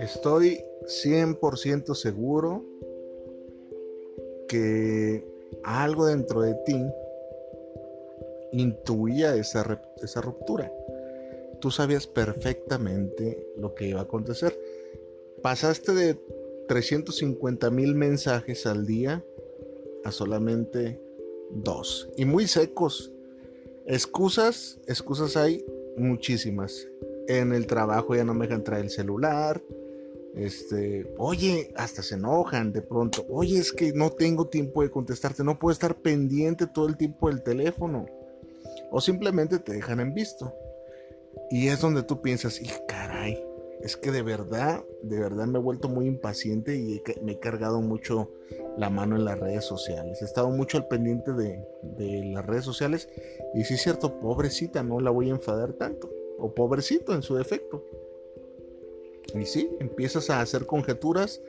Estoy 100% seguro que algo dentro de ti intuía esa, esa ruptura. Tú sabías perfectamente lo que iba a acontecer. Pasaste de 350 mil mensajes al día a solamente dos. Y muy secos. Excusas, excusas hay muchísimas. En el trabajo ya no me dejan traer el celular. Este, oye, hasta se enojan de pronto. Oye, es que no tengo tiempo de contestarte, no puedo estar pendiente todo el tiempo del teléfono. O simplemente te dejan en visto. Y es donde tú piensas, y es que de verdad, de verdad me he vuelto muy impaciente y me he cargado mucho la mano en las redes sociales. He estado mucho al pendiente de, de las redes sociales y si es cierto, pobrecita, no la voy a enfadar tanto. O pobrecito en su defecto. Y sí, empiezas a hacer conjeturas.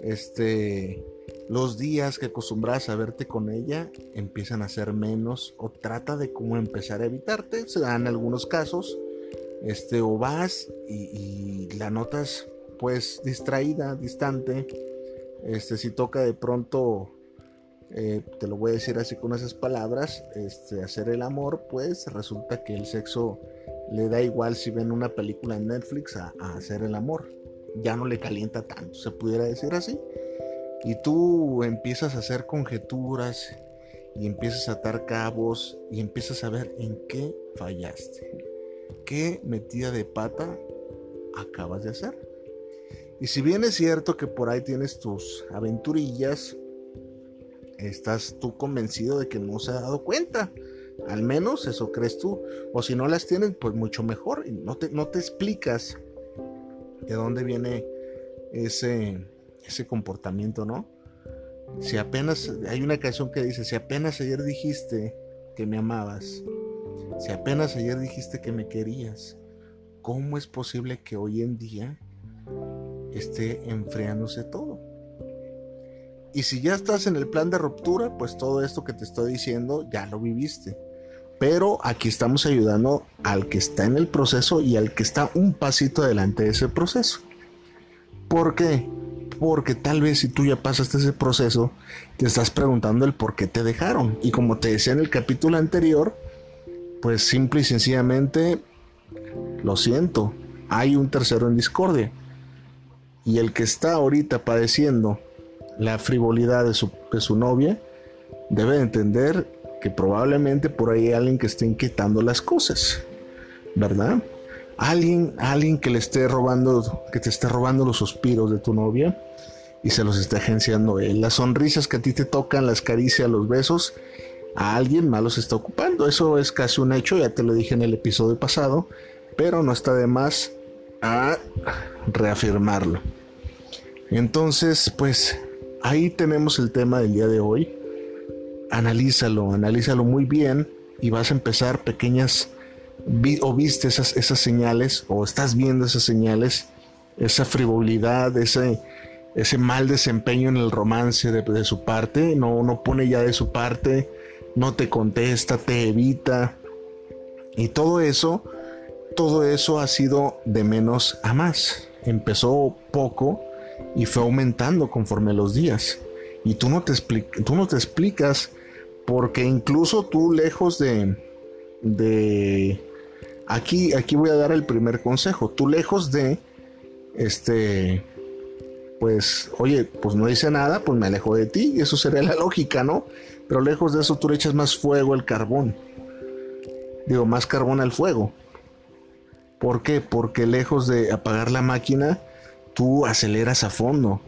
Este, los días que acostumbras a verte con ella empiezan a ser menos o trata de cómo empezar a evitarte. Se dan algunos casos este, o vas y, la notas pues distraída, distante, este, si toca de pronto, eh, te lo voy a decir así con esas palabras, este, hacer el amor, pues resulta que el sexo le da igual si ven una película en Netflix a, a hacer el amor, ya no le calienta tanto, se pudiera decir así, y tú empiezas a hacer conjeturas y empiezas a atar cabos y empiezas a ver en qué fallaste qué metida de pata acabas de hacer. Y si bien es cierto que por ahí tienes tus aventurillas, estás tú convencido de que no se ha dado cuenta. Al menos eso crees tú. O si no las tienes, pues mucho mejor. Y no te, no te explicas de dónde viene ese, ese comportamiento, ¿no? Si apenas, hay una canción que dice, si apenas ayer dijiste que me amabas, si apenas ayer dijiste que me querías, ¿cómo es posible que hoy en día esté enfriándose todo? Y si ya estás en el plan de ruptura, pues todo esto que te estoy diciendo ya lo viviste. Pero aquí estamos ayudando al que está en el proceso y al que está un pasito adelante de ese proceso. ¿Por qué? Porque tal vez si tú ya pasaste ese proceso, te estás preguntando el por qué te dejaron. Y como te decía en el capítulo anterior, pues simple y sencillamente, lo siento, hay un tercero en discordia. Y el que está ahorita padeciendo la frivolidad de su, de su novia, debe entender que probablemente por ahí hay alguien que esté inquietando las cosas, ¿verdad? Alguien, alguien que le esté robando, que te esté robando los suspiros de tu novia y se los esté agenciando él. Las sonrisas que a ti te tocan, las caricias, los besos, a alguien más los está ocupando. Eso es casi un hecho, ya te lo dije en el episodio pasado, pero no está de más a reafirmarlo. Entonces, pues ahí tenemos el tema del día de hoy. Analízalo, analízalo muy bien y vas a empezar pequeñas o viste esas, esas señales o estás viendo esas señales, esa frivolidad, ese, ese mal desempeño en el romance de, de su parte, no, no pone ya de su parte, no te contesta, te evita. Y todo eso, todo eso ha sido de menos a más. Empezó poco y fue aumentando conforme los días. Y tú no te, tú no te explicas porque incluso tú lejos de, de aquí, aquí voy a dar el primer consejo. Tú lejos de, este, pues, oye, pues no dice nada, pues me alejo de ti. Eso sería la lógica, ¿no? Pero lejos de eso tú le echas más fuego al carbón. Digo, más carbón al fuego. ¿Por qué? Porque lejos de apagar la máquina, tú aceleras a fondo.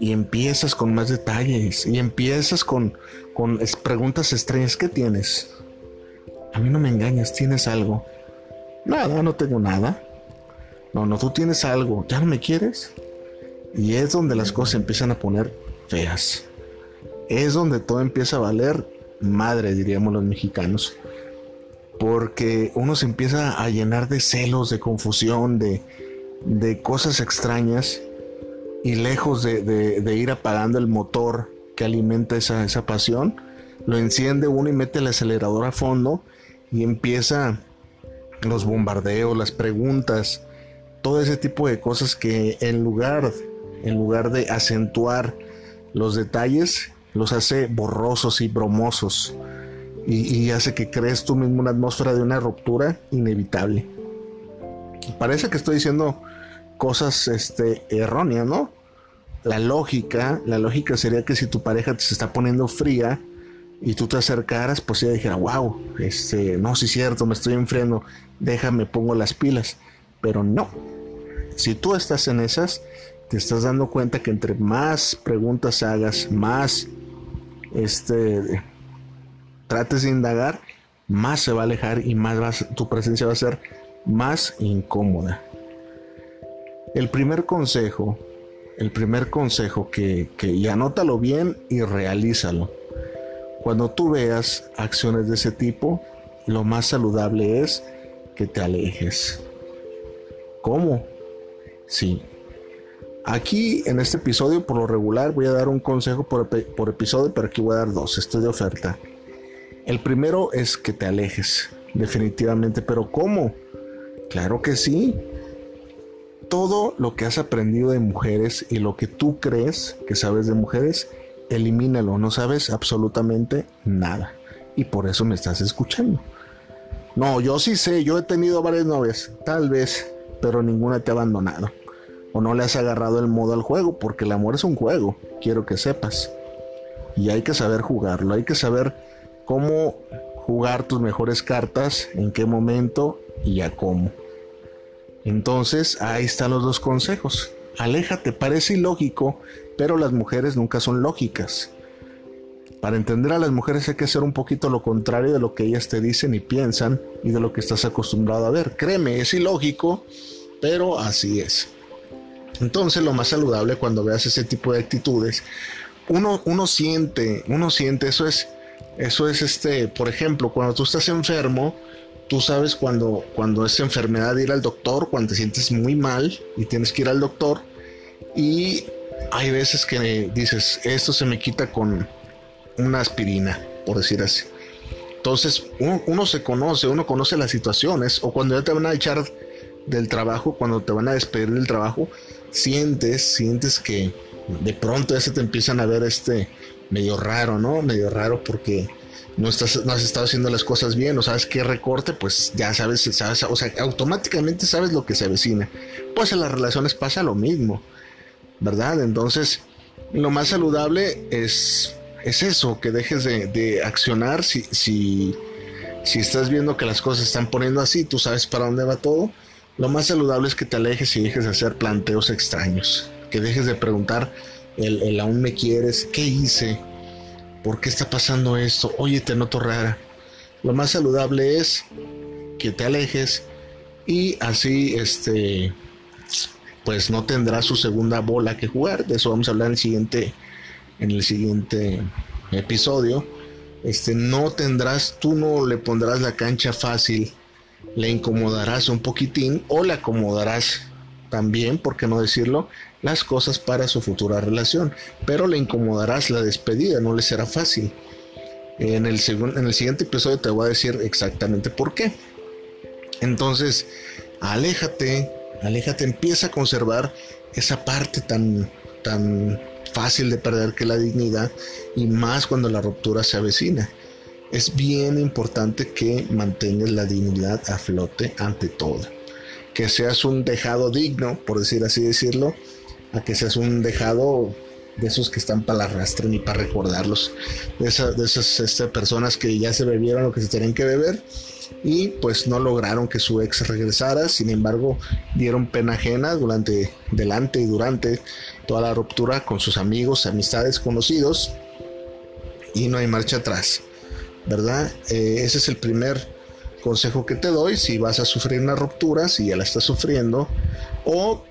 Y empiezas con más detalles. Y empiezas con, con preguntas extrañas. ¿Qué tienes? A mí no me engañas, tienes algo. Nada, no tengo nada. No, no, tú tienes algo. ¿Ya no me quieres? Y es donde las cosas empiezan a poner feas es donde todo empieza a valer madre, diríamos los mexicanos. Porque uno se empieza a llenar de celos, de confusión, de, cosas extrañas. Y lejos de, ir apagando el motor que alimenta esa, esa pasión, lo enciende uno y mete el acelerador a fondo y empieza los bombardeos, las preguntas, todo ese tipo de cosas que en lugar, en lugar de acentuar los detalles, los hace borrosos y bromosos y, hace que crees tú mismo una atmósfera de una ruptura inevitable. Parece que estoy diciendo cosas este, erróneas, ¿no? La lógica, la lógica sería que si tu pareja te se está poniendo fría y tú te acercaras, pues ella dijera, wow, este, no, sí es cierto, me estoy enfriando, déjame, pongo las pilas. Pero no, si tú estás en esas, te estás dando cuenta que entre más preguntas hagas, más este, trates de indagar, más se va a alejar y más tu presencia va a ser más incómoda. El primer consejo, el primer consejo que, que y anótalo bien y realízalo. Cuando tú veas acciones de ese tipo, lo más saludable es que te alejes. ¿Cómo? Sí. Aquí en este episodio, por lo regular, voy a dar un consejo por, por episodio, pero aquí voy a dar dos. Estoy de oferta. El primero es que te alejes, definitivamente. Pero ¿cómo? Claro que sí. Todo lo que has aprendido de mujeres y lo que tú crees que sabes de mujeres, elimínalo. No sabes absolutamente nada. Y por eso me estás escuchando. No, yo sí sé, yo he tenido varias novias, tal vez, pero ninguna te ha abandonado. O no le has agarrado el modo al juego, porque el amor es un juego, quiero que sepas. Y hay que saber jugarlo, hay que saber cómo jugar tus mejores cartas, en qué momento y a cómo. Entonces, ahí están los dos consejos. Aléjate, parece ilógico, pero las mujeres nunca son lógicas. Para entender a las mujeres hay que hacer un poquito lo contrario de lo que ellas te dicen y piensan y de lo que estás acostumbrado a ver. Créeme, es ilógico, pero así es. Entonces lo más saludable cuando veas ese tipo de actitudes, uno, uno siente, uno siente, eso es eso es este, por ejemplo, cuando tú estás enfermo, tú sabes cuando, cuando es enfermedad ir al doctor, cuando te sientes muy mal y tienes que ir al doctor. Y hay veces que dices, esto se me quita con una aspirina, por decir así. Entonces uno, se conoce, uno conoce las situaciones, o cuando ya te van a echar del trabajo, cuando te van a despedir del trabajo, sientes, sientes que de pronto ya se te empiezan a ver este medio raro, ¿no? Medio raro porque no, estás, no has estado haciendo las cosas bien o sabes qué recorte, pues ya sabes, sabes, o sea, automáticamente sabes lo que se avecina. Pues en las relaciones pasa lo mismo, ¿verdad? Entonces, lo más saludable es, es eso, que dejes de, accionar si, si, si estás viendo que las cosas se están poniendo así, tú sabes para dónde va todo. Lo más saludable es que te alejes y dejes de hacer planteos extraños, que dejes de preguntar el, aún me quieres, ¿qué hice? ¿Por qué está pasando esto? Oye, te noto rara. Lo más saludable es que te alejes y así este pues no tendrá su segunda bola que jugar. De eso vamos a hablar en el siguiente en el siguiente episodio. Este no tendrás, tú no le pondrás la cancha fácil, le incomodarás un poquitín o le acomodarás también, por qué no decirlo, las cosas para su futura relación, pero le incomodarás la despedida, no le será fácil. En el, en el siguiente episodio te voy a decir exactamente por qué. Entonces, aléjate, aléjate, empieza a conservar esa parte tan, tan fácil de perder que la dignidad y más cuando la ruptura se avecina. Es bien importante que mantengas la dignidad a flote ante todo. Que seas un dejado digno, por decir así decirlo, a que seas un dejado de esos que están para la arrastre ni para recordarlos, de, de esas personas que ya se bebieron lo que se tenían que beber y pues no lograron que su ex regresara, sin embargo dieron pena ajena durante, delante y durante toda la ruptura con sus amigos, amistades, conocidos. Y no hay marcha atrás, ¿verdad? Eh, ese es el primer consejo que te doy si vas a sufrir una ruptura, si ya la estás sufriendo o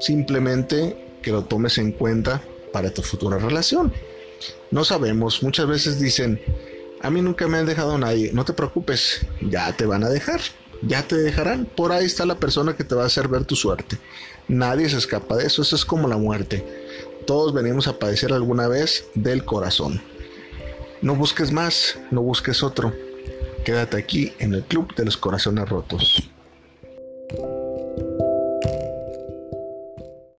simplemente que lo tomes en cuenta para tu futura relación. No sabemos, muchas veces dicen, a mí nunca me han dejado nadie, no te preocupes, ya te van a dejar, ya te dejarán, por ahí está la persona que te va a hacer ver tu suerte. Nadie se escapa de eso, eso es como la muerte. Todos venimos a padecer alguna vez del corazón. No busques más, no busques otro. Quédate aquí en el Club de los Corazones Rotos.